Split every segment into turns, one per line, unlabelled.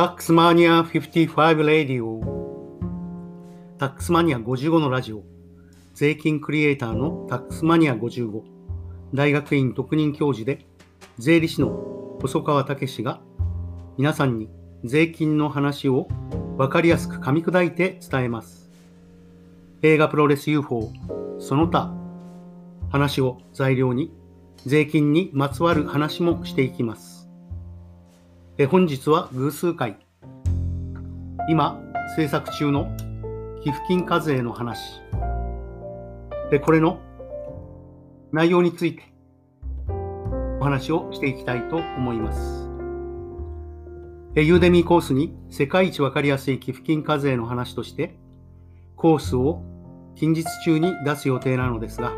タックスマニア55レディオタックスマニア55のラジオ。税金クリエイターのタックスマニア55大学院特任教授で税理士の細川武が皆さんに税金の話を分かりやすく噛み砕いて伝えます。映画プロレス UFO その他話を材料に税金にまつわる話もしていきます。え本日は偶数回。今、制作中の寄付金課税の話。で、これの内容についてお話をしていきたいと思います。えユーデミーコースに世界一わかりやすい寄付金課税の話として、コースを近日中に出す予定なのですが、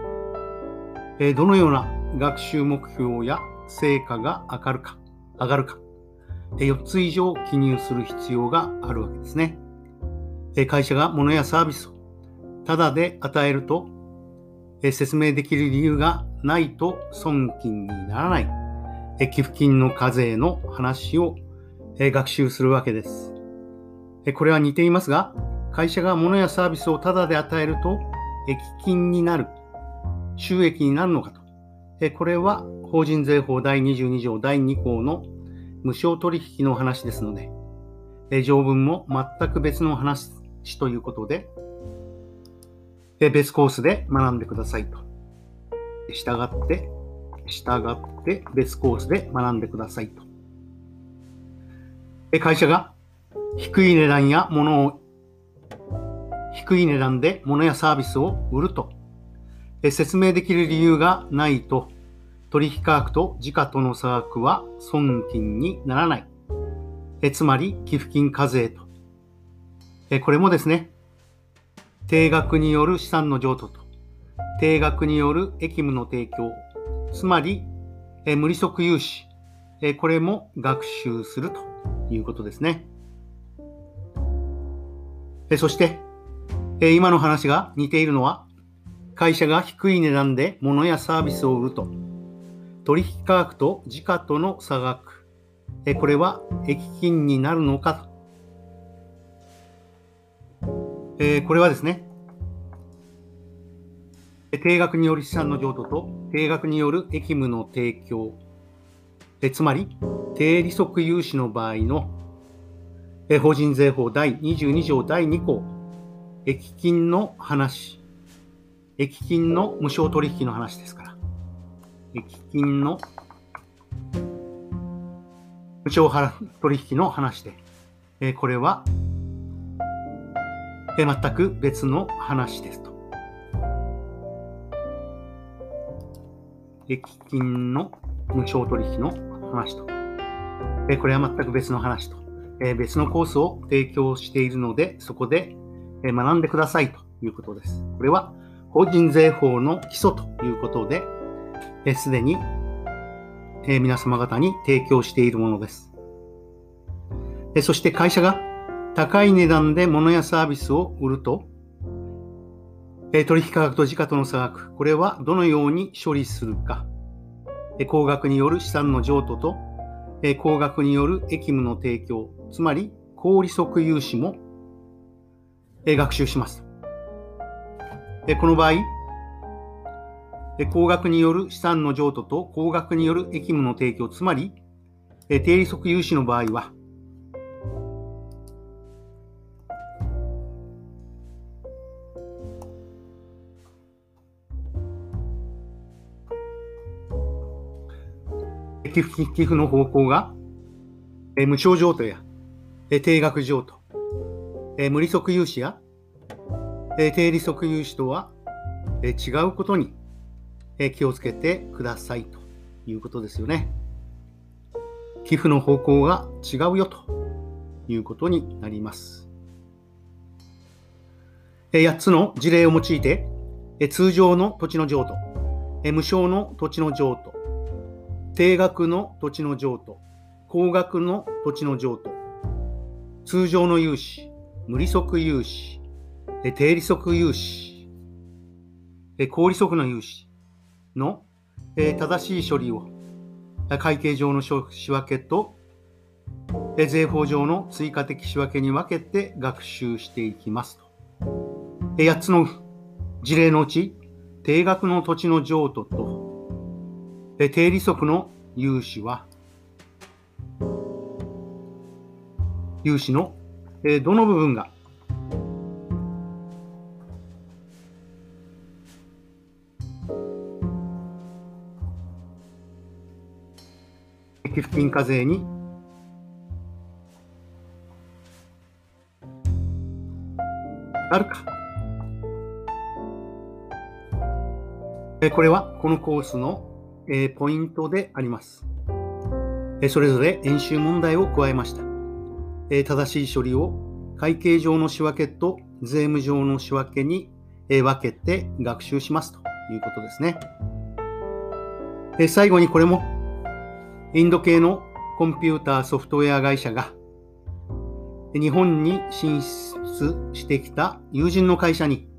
えどのような学習目標や成果が上がるか、上がるか、4つ以上記入する必要があるわけですね。会社が物やサービスをタダで与えると説明できる理由がないと損金にならない寄付金の課税の話を学習するわけです。これは似ていますが、会社が物やサービスをタダで与えると益金になる、収益になるのかと。これは法人税法第22条第2項の無償取引の話ですので、条文も全く別の話ということで、別コースで学んでくださいと。従って、従って別コースで学んでくださいと。会社が低い値段や物を、低い値段で物やサービスを売ると、説明できる理由がないと、取引価格と時価との差額は損金にならない。えつまり、寄付金課税と。えこれもですね、定額による資産の譲渡と、定額による役務の提供、つまり、え無利息融資、えこれも学習するということですね。えそして、え今の話が似ているのは、会社が低い値段で物やサービスを売ると、取引価格と時価との差額、えこれは益金になるのかと。えこれはですね、定額による資産の譲渡と定額による役務の提供、えつまり低利息融資の場合のえ法人税法第22条第2項、益金の話、益金の無償取引の話ですから。益金の？無償払取引の話で、えこれは、え全く別の話ですと。益金の無償取引の話と。えこれは全く別の話と。え別のコースを提供しているので、そこでえ学んでくださいということです。これは法人税法の基礎ということで、すでに、え、皆様方に提供しているものです。えそして会社が高い値段で物やサービスを売ると、え取引価格と時価との差額、これはどのように処理するか、え高額による資産の譲渡と、え高額による役務の提供、つまり高利息融資も、え学習します。えこの場合、高額による資産の譲渡と高額による役務の提供、つまり、低利息融資の場合は、寄付の方向が、無償譲渡や定額譲渡、無利息融資や低利息融資とは違うことにえ気をつけてくださいということですよね。寄付の方向が違うよということになります。8つの事例を用いて、通常の土地の譲渡、無償の土地の譲渡、定額の土地の譲渡、高額の土地の譲渡、通常の融資、無利息融資、低利息融資、高利息の融資、の、え、正しい処理を会計上の仕分けと税法上の追加的仕分けに分けて学習していきますと。8つの事例のうち、定額の土地の譲渡と、定利息の融資は、融資のどの部分が寄付金課税にあるか。これはこのコースのポイントであります。それぞれ演習問題を加えました。正しい処理を会計上の仕分けと税務上の仕分けに分けて学習しますということですね。最後にこれもインド系のコンピューターソフトウェア会社が日本に進出してきた友人の会社に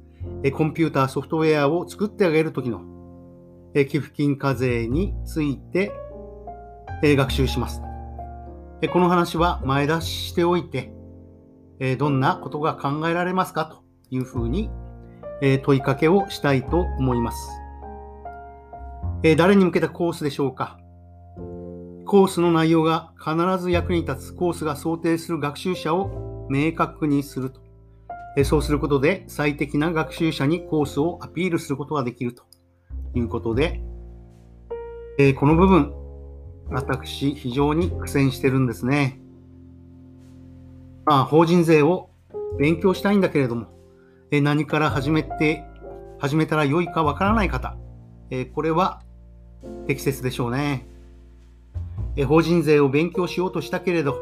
コンピューターソフトウェアを作ってあげるときの寄付金課税について学習します。この話は前出ししておいて、どんなことが考えられますか？というふうに問いかけをしたいと思います。誰に向けたコースでしょうか？コースの内容が必ず役に立つコースが想定する学習者を明確にすると。そうすることで最適な学習者にコースをアピールすることができるということで、えこの部分、私、非常に苦戦してるんですね。まあ、法人税を勉強したいんだけれども、え何から始めて、始めたら良いかわからない方、えこれは適切でしょうね。法人税を勉強しようとしたけれど、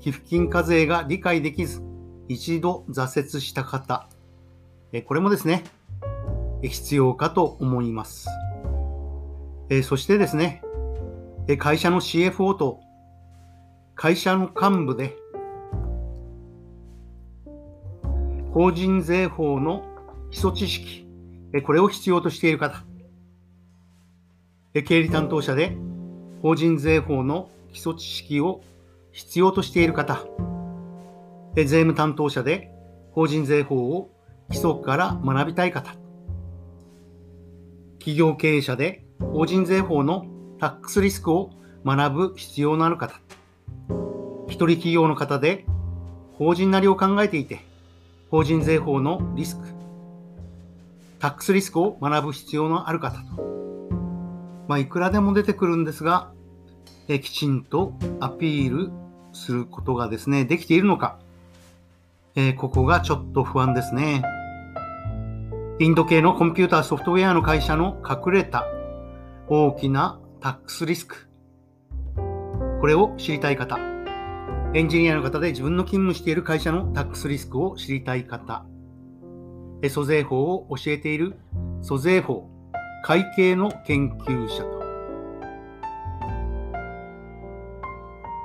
寄付金課税が理解できず、一度挫折した方、これもですね、必要かと思います。そしてですね、会社の CFO と会社の幹部で法人税法の基礎知識、これを必要としている方、経理担当者で法人税法の基礎知識を必要としている方、税務担当者で法人税法を基礎から学びたい方、企業経営者で法人税法のタックスリスクを学ぶ必要のある方、一人企業の方で法人なりを考えていて、法人税法のリスク、タックスリスクを学ぶ必要のある方と、まあ、いくらでも出てくるんですが、えきちんとアピールすることがですね、できているのか、えー、ここがちょっと不安ですね。インド系のコンピューターソフトウェアの会社の隠れた大きなタックスリスク、これを知りたい方、エンジニアの方で自分の勤務している会社のタックスリスクを知りたい方、え租税法を教えている。租税法。会計の研究者と、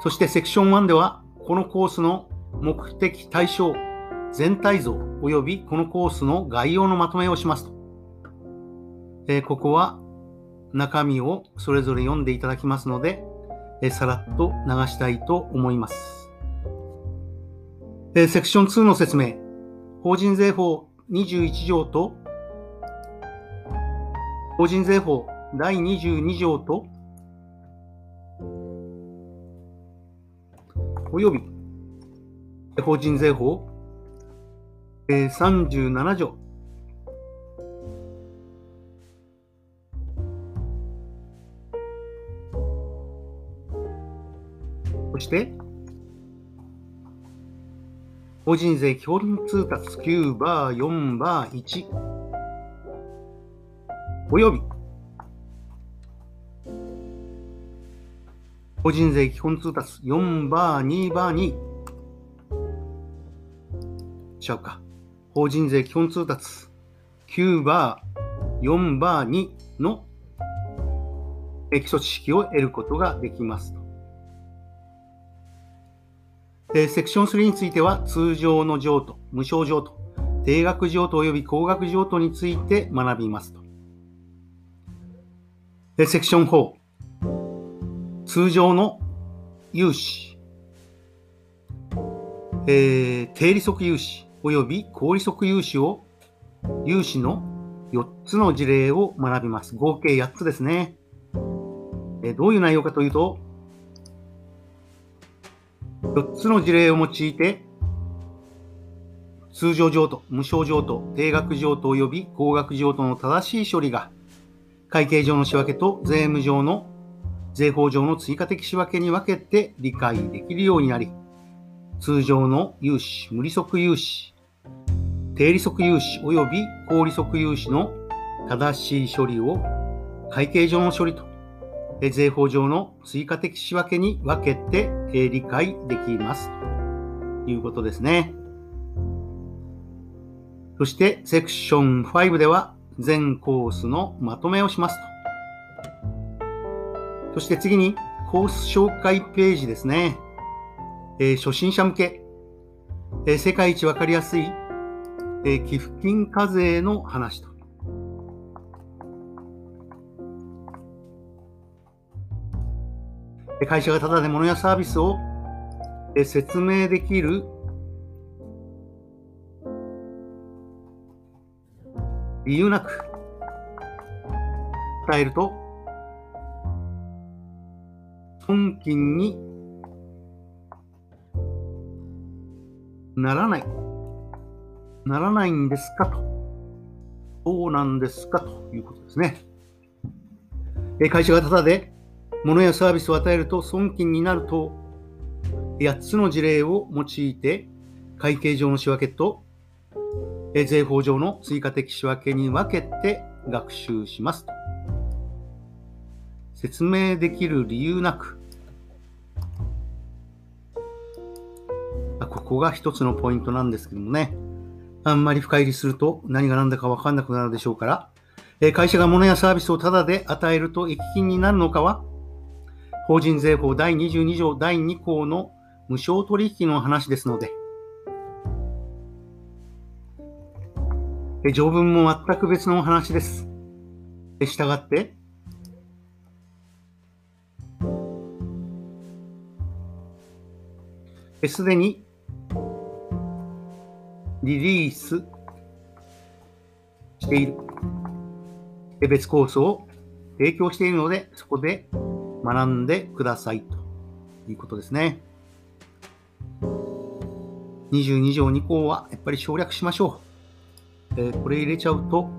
そしてセクション1では、このコースの目的対象、全体像及びこのコースの概要のまとめをしますと。えー、ここは中身をそれぞれ読んでいただきますので、えさらっと流したいと思います。えセクション2の説明。法人税法21条と、法人税法第22条と、および、法人税法37条。そして、法人税基本通達9バー4バー1および法人税基本通達4バー2バー2違うか。法人税基本通達9バー4バー2の基礎知識を得ることができます。で、セクション3については、通常の譲渡、無償譲渡、定額譲渡及び高額譲渡について学びますと。セクション4、通常の融資、えー、低利息融資及び高利息融資を、融資の4つの事例を学びます。合計8つですね。え、どういう内容かというと、4つの事例を用いて、通常譲渡、無償譲渡、定額譲渡及び高額譲渡の正しい処理が、会計上の仕分けと税務上の税法上の追加的仕分けに分けて理解できるようになり、通常の融資、無利息融資、低利息融資及び高利息融資の正しい処理を会計上の処理と税法上の追加的仕分けに分けて理解できますということですね。そしてセクション5では全コースのまとめをしますと。そして次にコース紹介ページですね。えー、初心者向け、えー、世界一わかりやすい、えー、寄付金課税の話と。会社がただで物やサービスを説明できる理由なく伝えると本金にならない。ならないんですかと。そうなんですかということですね。会社がただで物やサービスを与えると損金になると、8つの事例を用いて会計上の仕分けと税法上の追加的仕分けに分けて学習します。説明できる理由なく、ここが一つのポイントなんですけどもね。あんまり深入りすると何が何だかわかんなくなるでしょうから、え会社が物やサービスをタダで与えると益金になるのかは、法人税法第22条第2項の無償取引の話ですので、条文も全く別のお話です。したがって、すでに。リリース。している。別コースを。提供しているので、そこで。学んでください。と。いうことですね。22条2項はやっぱり省略しましょう。えー、これ入れちゃうと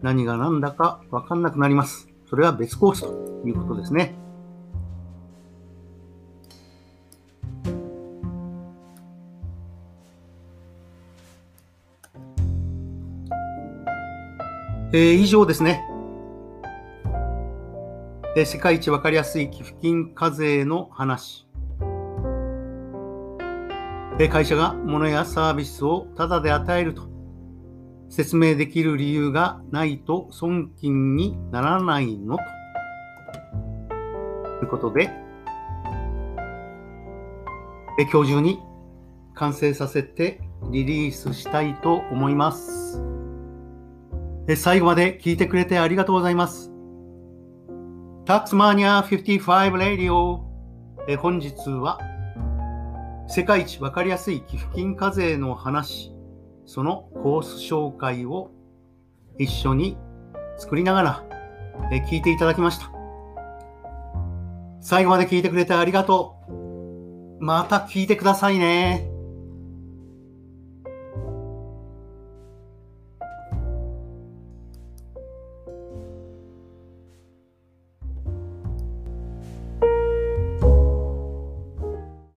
何が何だかわかんなくなります。それは別コースということですね。えー、以上ですね。えー、世界一わかりやすい寄付金課税の話。えー、会社が物やサービスをタダで与えると説明できる理由がないと損金にならないのということで、え今日中に完成させてリリースしたいと思います。最後まで聞いてくれてありがとうございます。タックスマニア55レディオ本日は世界一わかりやすい寄付金課税の話、そのコース紹介を一緒に作りながら聞いていただきました。最後まで聞いてくれてありがとう。また聞いてくださいね。